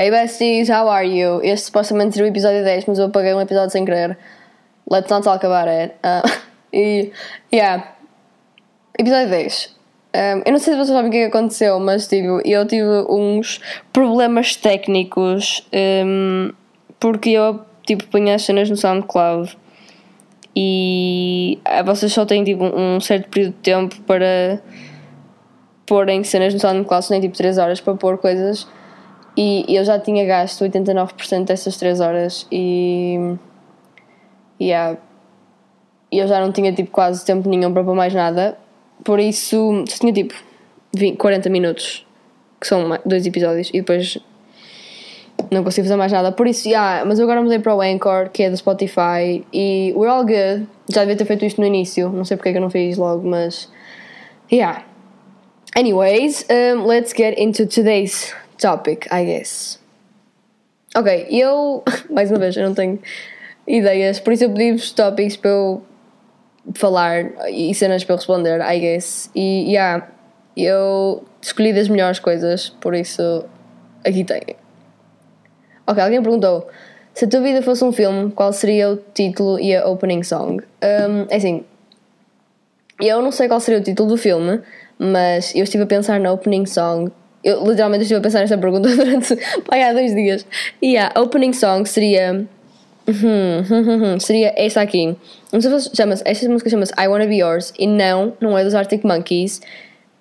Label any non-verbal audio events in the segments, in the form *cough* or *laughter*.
Hey besties, how are you? Este supostamente seria o episódio 10, mas eu apaguei um episódio sem querer. Let's not talk about it. Uh, *laughs* e, yeah. Episódio 10. Um, eu não sei se vocês sabem o que, é que aconteceu, mas tipo, eu tive uns problemas técnicos um, porque eu tipo ponho as cenas no SoundCloud e ah, vocês só têm tipo um certo período de tempo para porem cenas no SoundCloud, nem tipo 3 horas para pôr coisas e eu já tinha gasto 89% dessas 3 horas e yeah, eu já não tinha tipo quase tempo nenhum para pôr mais nada. Por isso só tinha tipo 20, 40 minutos que são dois episódios e depois não consigo fazer mais nada. Por isso, yeah, mas eu agora mudei para o Anchor que é do Spotify e we're all good. Já devia ter feito isto no início. Não sei porque é que eu não fiz logo mas yeah. Anyways um, let's get into today's topic, I guess. Ok, eu, *laughs* mais uma vez, eu não tenho ideias, por isso eu pedi-vos tópicos para eu falar e cenas para eu responder, I guess. E, yeah, eu escolhi das melhores coisas, por isso aqui tenho. Ok, alguém perguntou se a tua vida fosse um filme, qual seria o título e a opening song? Um, é assim, eu não sei qual seria o título do filme, mas eu estive a pensar na opening song eu literalmente estive a pensar nesta pergunta *laughs* durante pai, há dois dias. E yeah, a opening song seria. *laughs* Seria esta aqui. Não sei se chama esta música chama-se I Wanna Be Yours e não, não é dos Arctic Monkeys.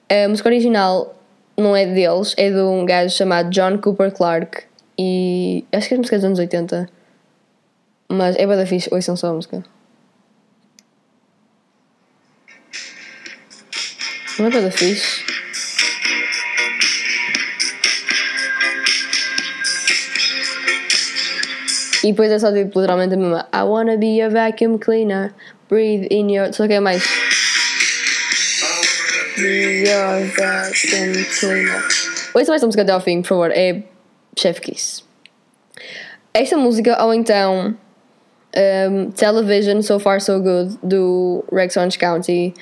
A música original não é deles, é de um gajo chamado John Cooper Clarke e acho que é a música dos anos 80. Mas é bada fixe, ouçam só a música. Não é bada fixe. E depois é só tipo literalmente a mesma I wanna be a vacuum cleaner, breathe in your. Só que é mais. Be your vacuum cleaner. Ouça mais esta música até ao fim, por favor. É Chef Kiss. Esta música, ou então um, Television So Far So Good, do Rex Orange County,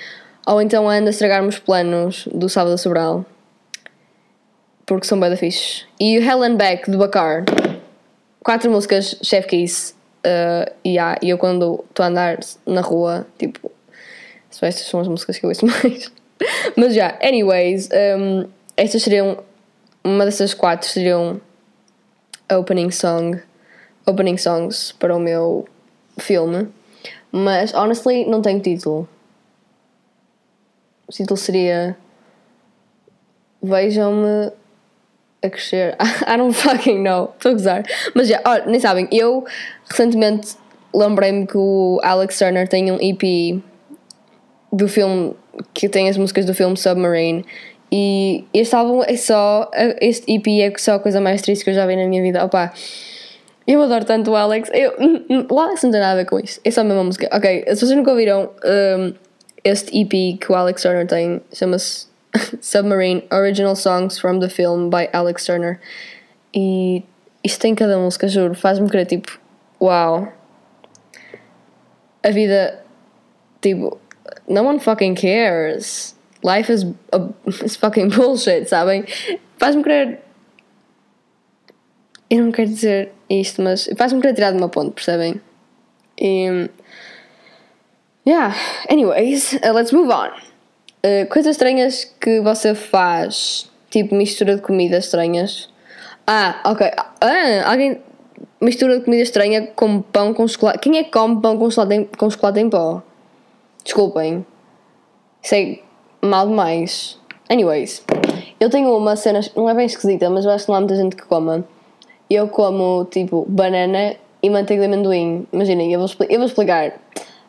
ou então Anda a Estragarmos Planos, do Sábado Sobral. Porque são bem da fixe. E Helen Beck, do Bacar quatro músicas Chef Kiss. Uh, e yeah, eu quando estou a andar na rua, tipo, estas são as músicas que eu ouço *laughs* mais. Mas já, yeah, anyways, um, estas seriam. Uma dessas quatro seriam opening song. Opening songs para o meu filme. Mas honestly não tenho título. O título seria Vejam-me a crescer. *laughs* I don't fucking know. Estou a gozar. Mas já, nem sabem, eu recentemente lembrei-me que o Alex Turner tem um EP do filme que tem as músicas do filme Submarine e este álbum é só este EP é só a coisa mais triste que eu já vi na minha vida. Opa, eu adoro tanto o Alex. Eu, o Alex não tem nada a ver com isso. É só a mesma música. Ok, se vocês nunca ouviram um, este EP que o Alex Turner tem, chama-se Submarine Original Songs from the Film by Alex Turner. E isto tem cada música, juro, faz-me crer tipo, uau. A vida, tipo, no one fucking cares. Life is, a, *laughs* is fucking bullshit, sabem? Faz-me querer. Eu não quero dizer isto, mas faz-me querer tirar de uma ponte, percebem? E. Yeah, anyways, uh, let's move on. Eh, coisas estranhas que você faz, tipo mistura de comidas estranhas. Ah, ok. Ah, alguém mistura de comida estranha com pão com chocolate. Quem é que come pão com chocolate em, com chocolate em pó? Desculpem. Sei é mal demais. Anyways, eu tenho uma cena, não é bem esquisita, mas eu acho que não há muita gente que coma. Eu como tipo banana e manteiga de amendoim. Imaginem, eu vou, eu vou explicar.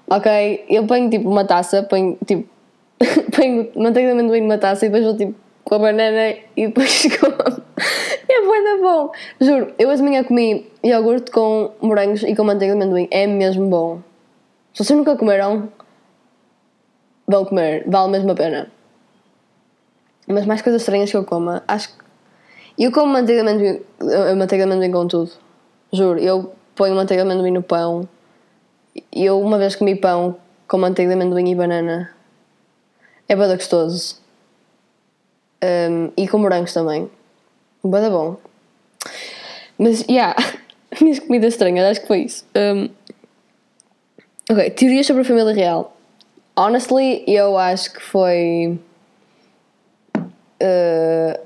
Ok, eu ponho tipo uma taça, ponho tipo *laughs* ponho manteiga de amendoim numa taça e depois vou tipo com a banana e depois *laughs* como. é muito bom. Juro, eu hoje de manhã comi iogurte com morangos e com manteiga de amendoim. É mesmo bom. Se vocês nunca comeram, vão comer. Vale mesmo a pena. Mas mais coisas estranhas que eu coma, acho que. Eu como manteiga de amendoim, eh, manteiga de amendoim com tudo. Juro, eu ponho manteiga de amendoim no pão. Eu uma vez comi pão com manteiga de amendoim e banana. É bada gostoso. Um, e com morangos também. Bada bom. Mas, *laughs* yeah, minhas comidas estranhas, acho que foi isso. Um, ok, teorias sobre a família real. Honestly, eu acho que foi. Uh,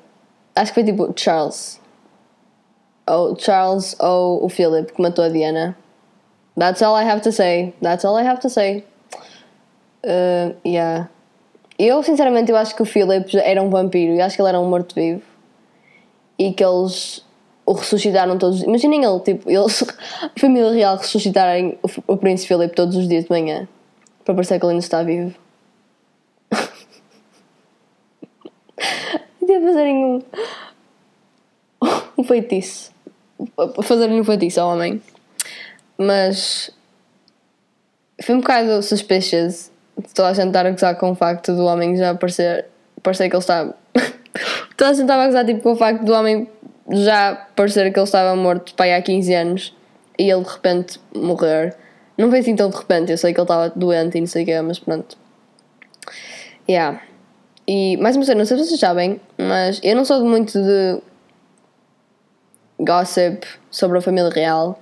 acho que foi tipo Charles. Ou Charles ou o Philip que matou a Diana. That's all I have to say. That's all I have to say. Uh, yeah. Eu, sinceramente, eu acho que o Philip era um vampiro. Eu acho que ele era um morto-vivo. E que eles o ressuscitaram todos. Imaginem ele, tipo, eles, a família real ressuscitarem o, o Príncipe Philip todos os dias de manhã. Para parecer que ele ainda está vivo. e fazerem um, um feitiço. Fazerem um feitiço ao homem. Mas foi um bocado suspicious toda a gente estar a gozar com o facto do homem já parecer, parecer que ele está. *laughs* toda a gente estava a gozar tipo, com o facto do homem já parecer que ele estava morto pai, há 15 anos e ele de repente morrer. Não foi assim tão de repente, eu sei que ele estava doente e não sei o quê, mas pronto. Yeah. E mais uma vez, não sei se vocês sabem, mas eu não sou muito de gossip sobre a família real.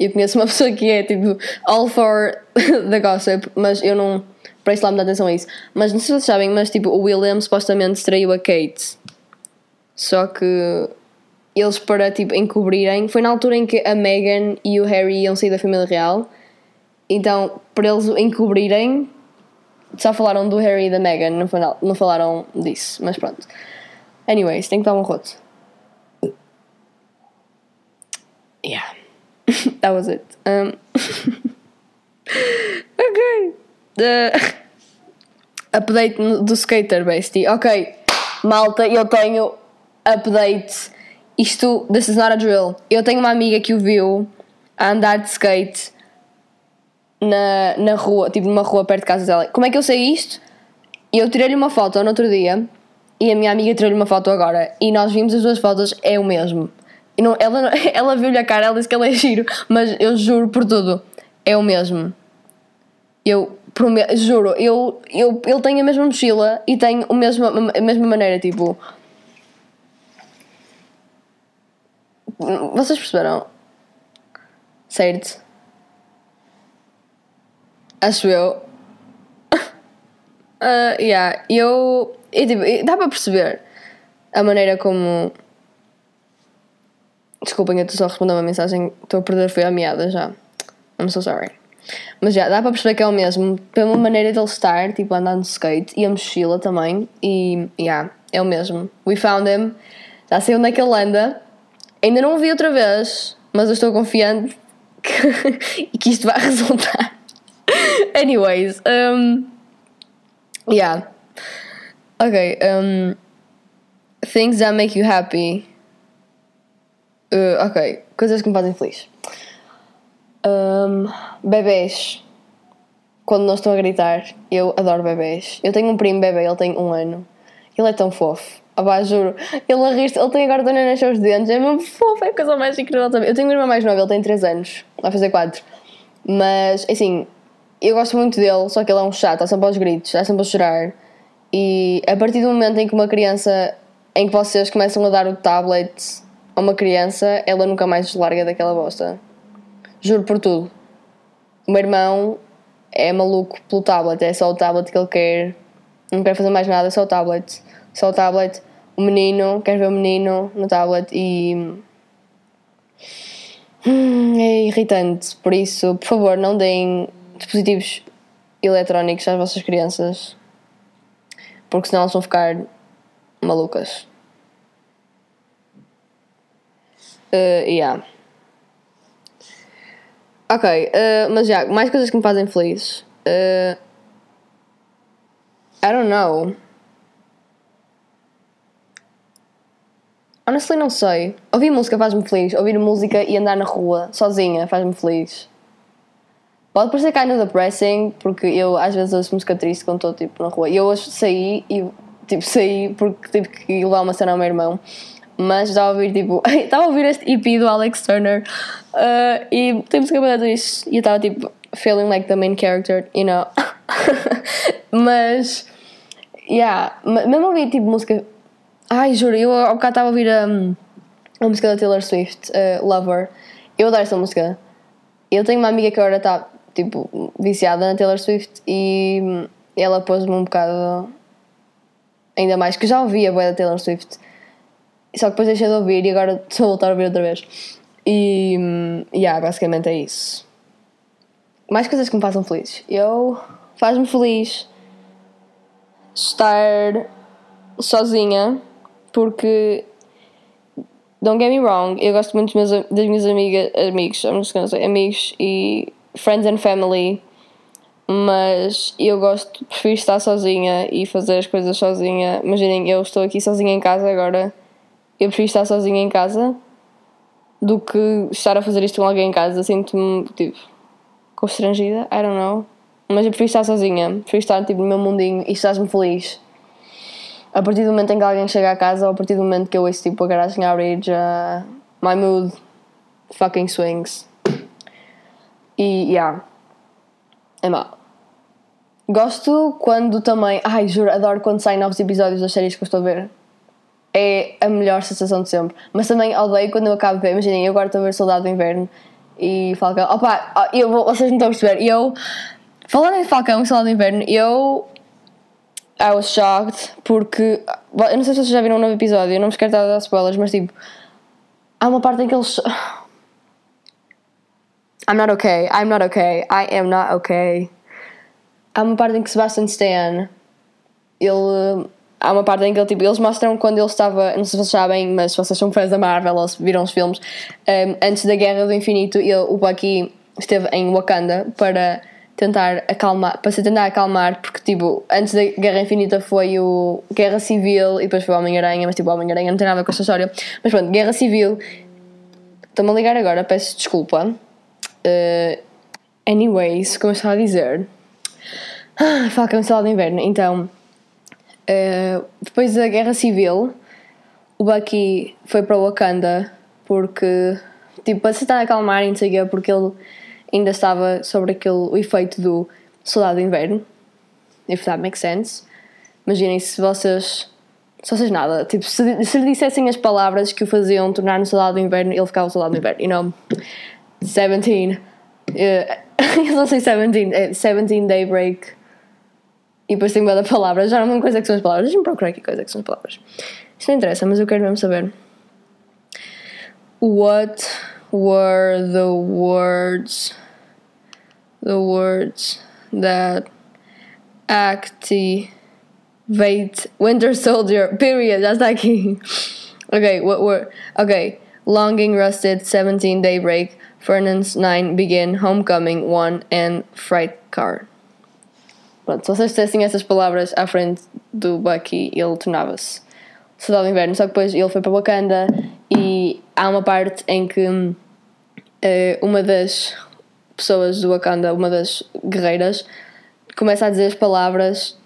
Eu conheço uma *laughs* pessoa que é tipo all for *laughs* the gossip, mas eu não presto lá muita atenção a isso. Mas não sei se vocês sabem, mas tipo o William supostamente traiu a Kate. Só que eles para tipo encobrirem, foi na altura em que a Meghan e o Harry iam sair da família real então, para eles encobrirem, só falaram do Harry e da Meghan, não, não falaram disso, mas pronto. Anyways, tenho que dar um roto. Yeah. *laughs* That was it. Um, *laughs* ok. Uh, *laughs* update do skater, bestie. Ok. Malta, eu tenho update. Isto, this is not a drill. Eu tenho uma amiga que o viu a andar de skate na, na rua, tipo numa rua perto de casa dela. Como é que eu sei isto? Eu tirei-lhe uma foto no outro dia e a minha amiga tirou-lhe uma foto agora e nós vimos as duas fotos, é o mesmo. E não, ela *laughs* ela viu-lhe a cara, ela disse que ele é giro, mas eu juro por tudo, é o mesmo. Eu prometo, juro, eu, eu, ele tem a mesma mochila e tem o mesmo, a mesma maneira, tipo. Vocês perceberam? Certo? Acho eu. uh, *laughs* yeah, eu. E, tipo, dá para perceber a maneira como. Desculpem, eu estou só a responder uma mensagem. Estou a perder, foi a meada já. I'm so sorry. Mas já, dá para perceber que é o mesmo. Pela maneira dele estar, tipo, andando de skate e a mochila também. E, yeah, é o mesmo. We found him. Já sei onde é que ele anda. Ainda não o vi outra vez, mas eu estou confiante que, *laughs* que isto vai resultar. *laughs* Anyways, um, yeah. Okay, um, things that make you happy. Uh, ok, coisas que me fazem feliz. Um, bebês. Quando não estão a gritar, eu adoro bebês. Eu tenho um primo bebê, ele tem um ano. Ele é tão fofo. Ah, juro. Ele a rir ele tem agora a nascer os dentes, é mesmo fofo, é a coisa mais incrível também. Eu tenho uma irmã mais nova, ele tem 3 anos, vai fazer 4. Mas, assim, eu gosto muito dele, só que ele é um chato, está sempre aos gritos, está sempre a chorar. E a partir do momento em que uma criança, em que vocês começam a dar o tablet uma criança, ela nunca mais larga daquela bosta. Juro por tudo. O meu irmão é maluco pelo tablet, é só o tablet que ele quer, não quer fazer mais nada, é só o tablet. Só o tablet. O menino, quer ver o menino no tablet e. Hum, é irritante, por isso, por favor, não deem dispositivos eletrónicos às vossas crianças, porque senão elas vão ficar malucas. Uh, yeah. Ok, uh, mas já, mais coisas que me fazem feliz. Uh, I don't know. Honestly, não sei. Ouvir música faz-me feliz. Ouvir música e andar na rua sozinha faz-me feliz. Pode parecer kind of depressing, porque eu às vezes ouço música triste quando estou tipo, na rua. E eu hoje saí e tipo, saí porque tive que levar uma cena ao meu irmão. Mas a ouvir tipo. *laughs* estava a ouvir este EP do Alex Turner uh, e tem música bem triste. E eu estava tipo feeling like the main character, you know. *laughs* mas. Yeah, mesmo ouvir tipo música. Ai, juro, eu ao bocado estava a ouvir um, a música da Taylor Swift, uh, Lover. Eu adoro essa música. Eu tenho uma amiga que agora está, tipo, viciada na Taylor Swift e ela pôs-me um bocado. Ainda mais, que já ouvia a boa da Taylor Swift. Só que depois deixei de ouvir e agora *laughs* estou a voltar a ouvir outra vez. E. Yeah, basicamente é isso. Mais coisas que me façam feliz. Eu. Faz-me feliz estar sozinha porque don't get me wrong, eu gosto muito meus, das minhas amigas, amigos, amigos e friends and family, mas eu gosto, prefiro estar sozinha e fazer as coisas sozinha. Imaginem, eu estou aqui sozinha em casa agora, eu prefiro estar sozinha em casa do que estar a fazer isto com alguém em casa. Sinto-me, tipo, constrangida, I don't know. Mas eu prefiro estar sozinha, prefiro estar tipo, no meu mundinho e estás-me feliz. A partir do momento em que alguém chega a casa ou a partir do momento que eu ouço tipo a garagem a abrir já my mood fucking swings. E yeah. É mal gosto quando também ai juro adoro quando saem novos episódios das séries que eu estou a ver é a melhor sensação de sempre mas também odeio quando eu acabo de ver imaginem eu agora estou a ver Soldado do Inverno e Falcão opa eu vou, vocês não estão a perceber eu falando em Falcão e Soldado do Inverno eu I was shocked porque. Eu não sei se vocês já viram um novo episódio, eu não me quero estar dar spoilers, mas tipo. Há uma parte em que eles. *sighs* I'm not okay, I'm not okay, I am not okay. Há uma parte em que Sebastian Stan. Ele. Há uma parte em que ele, tipo, eles mostram quando ele estava. Não sei se vocês sabem, mas se vocês são fãs da Marvel ou se viram os filmes. Um, antes da Guerra do Infinito, ele, o Bucky esteve em Wakanda para tentar acalmar, para se tentar acalmar, porque tipo, antes da Guerra Infinita foi o Guerra Civil e depois foi o Homem-Aranha, mas tipo, o Homem-Aranha não tem nada com esta história. Mas pronto, Guerra Civil. Estou-me a ligar agora, peço desculpa. Uh, anyways, como eu estava a dizer. Ah, Falcão Salado de Inverno. Então, uh, depois da Guerra Civil, o Bucky foi para Wakanda porque, tipo, para se tentar acalmar e não porque ele ainda estava sobre aquele o efeito do soldado de inverno. If that makes sense. Imaginem se vocês. Se vocês nada, tipo, se, se lhe dissessem as palavras que o faziam tornar no soldado do inverno, ele ficava o soldado do inverno. You know, 17. Uh, *laughs* eu não sei 17, é 17 Daybreak. E depois tenho da palavras. Já não lembro coisa que são as palavras. Deixa-me procurar aqui coisa que são as palavras. Isto não interessa, mas eu quero mesmo saber. What were the words the words that activate Winter Soldier period já está aqui okay what were okay Longing Rusted 17 Daybreak Fernand's 9 Begin Homecoming 1 and Fright Car Pronto, se vocês dissessem essas palavras à frente do Bucky ele tornava-se Soldado do Inverno, só que depois ele foi para Wakanda e há uma parte em que uh, uma das pessoas do Wakanda, uma das guerreiras, começa a dizer as palavras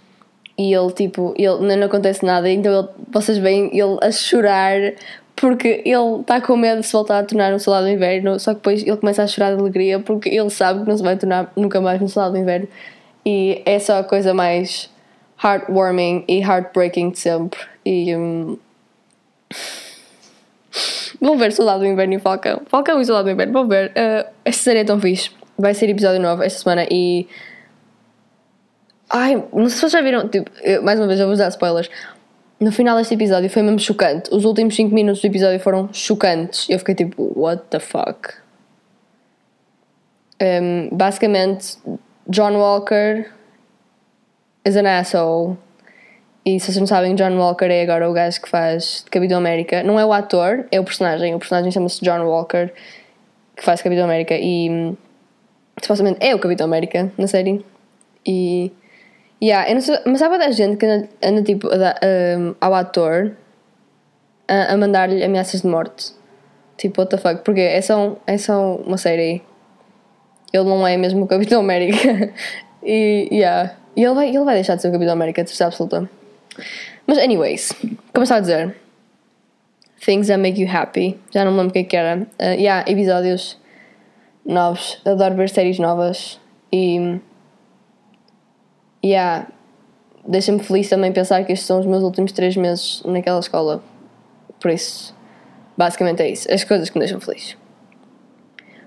e ele tipo, ele, não acontece nada, então ele, vocês veem ele a chorar porque ele está com medo de se voltar a tornar um soldado do inverno, só que depois ele começa a chorar de alegria porque ele sabe que não se vai tornar nunca mais um soldado do inverno e é só a coisa mais heartwarming e heartbreaking de sempre e um, Vou ver Soldado do Inverno e Falcão. Falcão e Soldado do Inverno, vou ver. Uh, esta série é tão fixe. Vai ser episódio novo esta semana e. Ai, não sei se vocês já viram. Tipo, eu, mais uma vez, eu vou dar spoilers. No final deste episódio foi mesmo chocante. Os últimos 5 minutos do episódio foram chocantes. Eu fiquei tipo, what the fuck? Um, basicamente, John Walker is an asshole. E se vocês não sabem, John Walker é agora o gajo que faz Capitão América. Não é o ator, é o personagem. O personagem chama-se John Walker, que faz Capitão América. E supostamente é o Capitão América na série. E. Yeah, eu não sei, mas há muita gente que anda, anda tipo um, ao ator a, a mandar-lhe ameaças de morte. Tipo, what the fuck? Porque é só, é só uma série. Ele não é mesmo o Capitão América. *laughs* e, yeah. e ele, vai, ele vai deixar de ser o Capitão América, de certeza absoluta. Mas, anyways, como estava a dizer, things that make you happy. Já não me lembro o que, é que era. Uh, yeah, episódios novos. Adoro ver séries novas e. Yeah, deixa-me feliz também pensar que estes são os meus últimos três meses naquela escola. Por isso, Basicamente é isso. As coisas que me deixam feliz.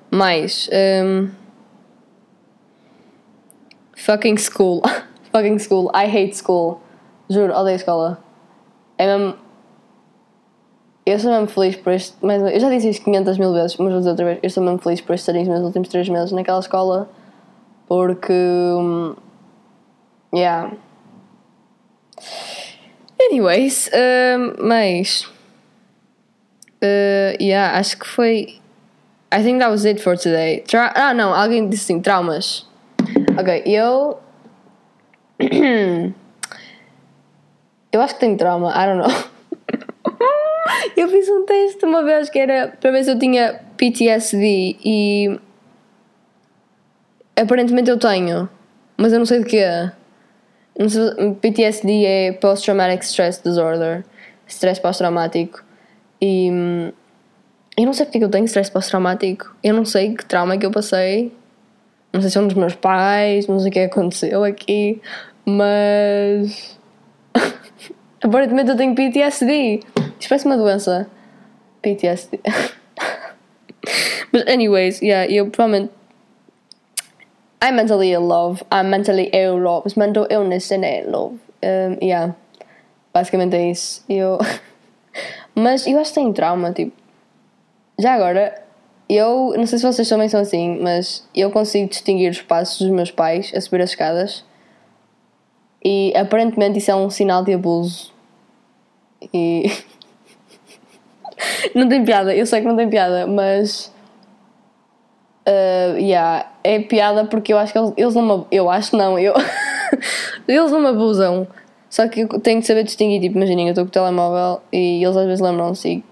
Mais. Um, fucking school. *laughs* fucking school. I hate school. Juro, odeio escola. É mesmo. Eu sou mesmo feliz por este. Mas eu já disse isto 500 mil vezes, mas vou dizer outra vez. Eu sou mesmo feliz por estes serem os meus últimos 3 meses naquela escola. Porque. Um, yeah. Anyways, um, mas. Uh, yeah, acho que foi. I think that was it for today. Tra ah, não, alguém disse assim: traumas. Ok, eu. *clears throat* eu acho que tenho trauma, I don't know. *laughs* eu fiz um teste uma vez que era para ver se eu tinha PTSD e. Aparentemente eu tenho, mas eu não sei de quê. PTSD é Post-Traumatic Stress Disorder, stress pós-traumático. E hum, eu não sei porque é eu tenho stress pós-traumático. Eu não sei que trauma é que eu passei. Não sei se é um dos meus pais, não sei o que aconteceu aqui, mas. *laughs* Aparentemente eu tenho PTSD. Isto parece uma doença. PTSD. *laughs* mas, anyways, yeah, eu provavelmente. I'm mentally ill, love. I'm mentally ill, love. Mental illness and ill, love. Um, yeah. Basicamente é isso. Eu. *laughs* Mas eu acho que tenho trauma, tipo. Já agora, eu não sei se vocês também são assim, mas eu consigo distinguir os passos dos meus pais a subir as escadas. E aparentemente isso é um sinal de abuso. E. *laughs* não tem piada, eu sei que não tem piada, mas. Uh, yeah, é piada porque eu acho que eles, eles não me. Eu acho não, eu. *laughs* eles não me abusam. Só que eu tenho de saber distinguir, tipo, imaginem, eu estou com o telemóvel e eles às vezes lembram-se.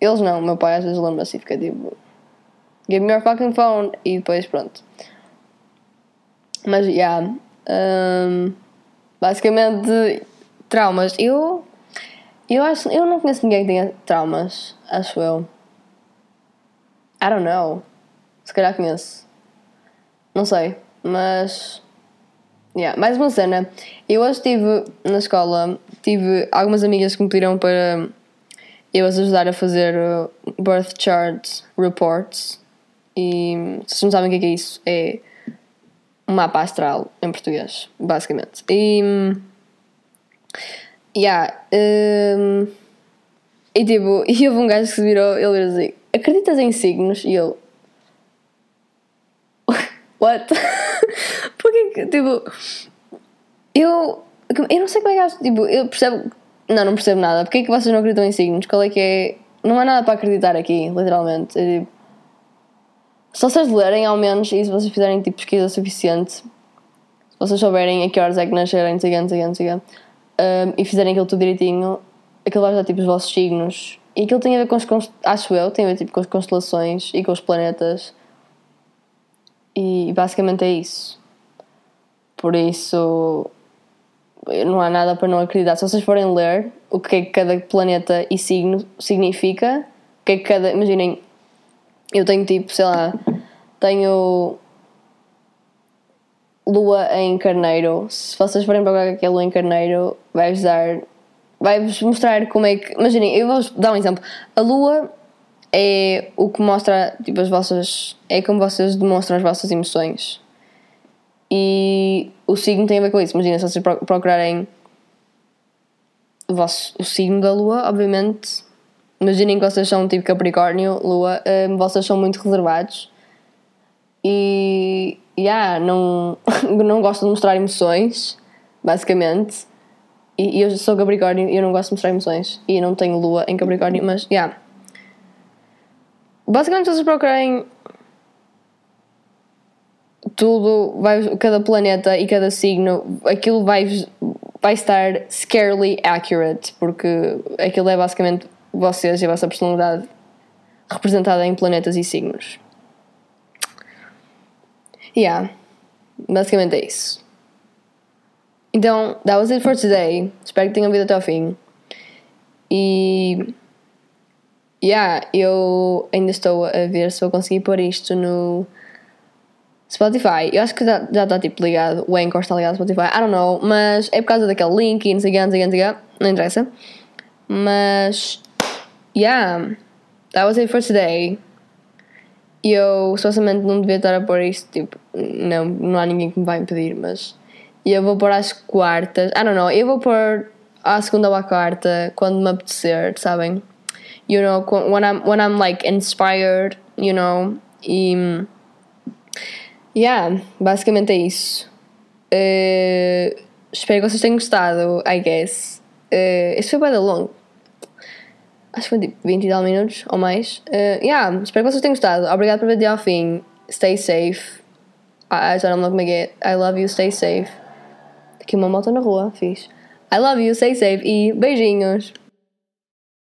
Eles não, meu pai às vezes lembra-se e fica tipo... Give me your fucking phone e depois pronto. Mas, já... Yeah, um, basicamente, traumas. Eu... Eu acho... Eu não conheço ninguém que tenha traumas, acho eu. I don't know. Se calhar conheço. Não sei, mas... Yeah. Mais uma cena. Eu hoje estive na escola, tive algumas amigas que me pediram para eu as ajudar a fazer uh, birth chart reports. E se não sabem o que é, é isso, é um mapa astral em português, basicamente. E. Yeah. Um, e tipo, *laughs* e houve um gajo que se virou, ele disse assim: Acreditas em signos? E eu. *laughs* What? *laughs* Porque, tipo, eu, eu não sei como é que tipo, eu percebo, não, não percebo nada. Porquê é que vocês não acreditam em signos? Qual é que é, não há nada para acreditar aqui, literalmente. É, tipo, se vocês lerem ao menos e se vocês fizerem tipo pesquisa suficiente, se vocês souberem a que horas é que nascerem, não sei, não sei, sei, um, e fizerem aquilo tudo direitinho, aquilo vai dar tipo os vossos signos. E aquilo tem a ver com os, acho eu, tem a ver tipo com as constelações e com os planetas. E basicamente é isso. Por isso, não há nada para não acreditar. Se vocês forem ler o que é que cada planeta e signo significa, o que é que cada. Imaginem, eu tenho tipo, sei lá, tenho lua em carneiro. Se vocês forem para o que é lua em carneiro, vai-vos dar. Vai-vos mostrar como é que. Imaginem, eu vou dar um exemplo. A lua é o que mostra tipo as vossas. É como vocês demonstram as vossas emoções. E o signo tem a ver com isso. Imagina, se vocês procurarem o, vosso, o signo da lua, obviamente, imaginem que vocês são tipo Capricórnio, lua, um, vocês são muito reservados e yeah, não, *laughs* não gostam de mostrar emoções, basicamente. E, eu sou Capricórnio e eu não gosto de mostrar emoções. E não tenho lua em Capricórnio, mas yeah. Basicamente, se vocês procurarem tudo, vai, cada planeta e cada signo, aquilo vai, vai estar scarily accurate, porque aquilo é basicamente vocês e a vossa personalidade representada em planetas e signos. Yeah, basicamente é isso. Então, that was it for today. Espero que tenham vindo até ao fim. E. Yeah, eu ainda estou a ver se vou conseguir pôr isto no Spotify, eu acho que já, está tipo ligado, o Anchor está ligado ao Spotify, I don't know, mas é por causa daquele link e não sei o não sei não não interessa. Mas, yeah, that was it for today. E eu supostamente não devia estar a pôr isto, tipo, não, não há ninguém que me vai impedir, mas eu vou pôr às quartas, I don't know, eu vou pôr à segunda ou à quarta quando me apetecer, sabem? You know, when I'm, when I'm like inspired, you know, e yeah, basicamente é isso. Uh, espero que vocês tenham gostado, I guess. Uh, este foi bem longo. Acho que foi tipo 20 e tal minutos ou mais. Uh, yeah, espero que vocês tenham gostado. Obrigado por ver até ao fim. Stay safe. I, já não me como é é. I love you, stay safe. Aqui uma moto na rua, fiz. I love you, stay safe e beijinhos.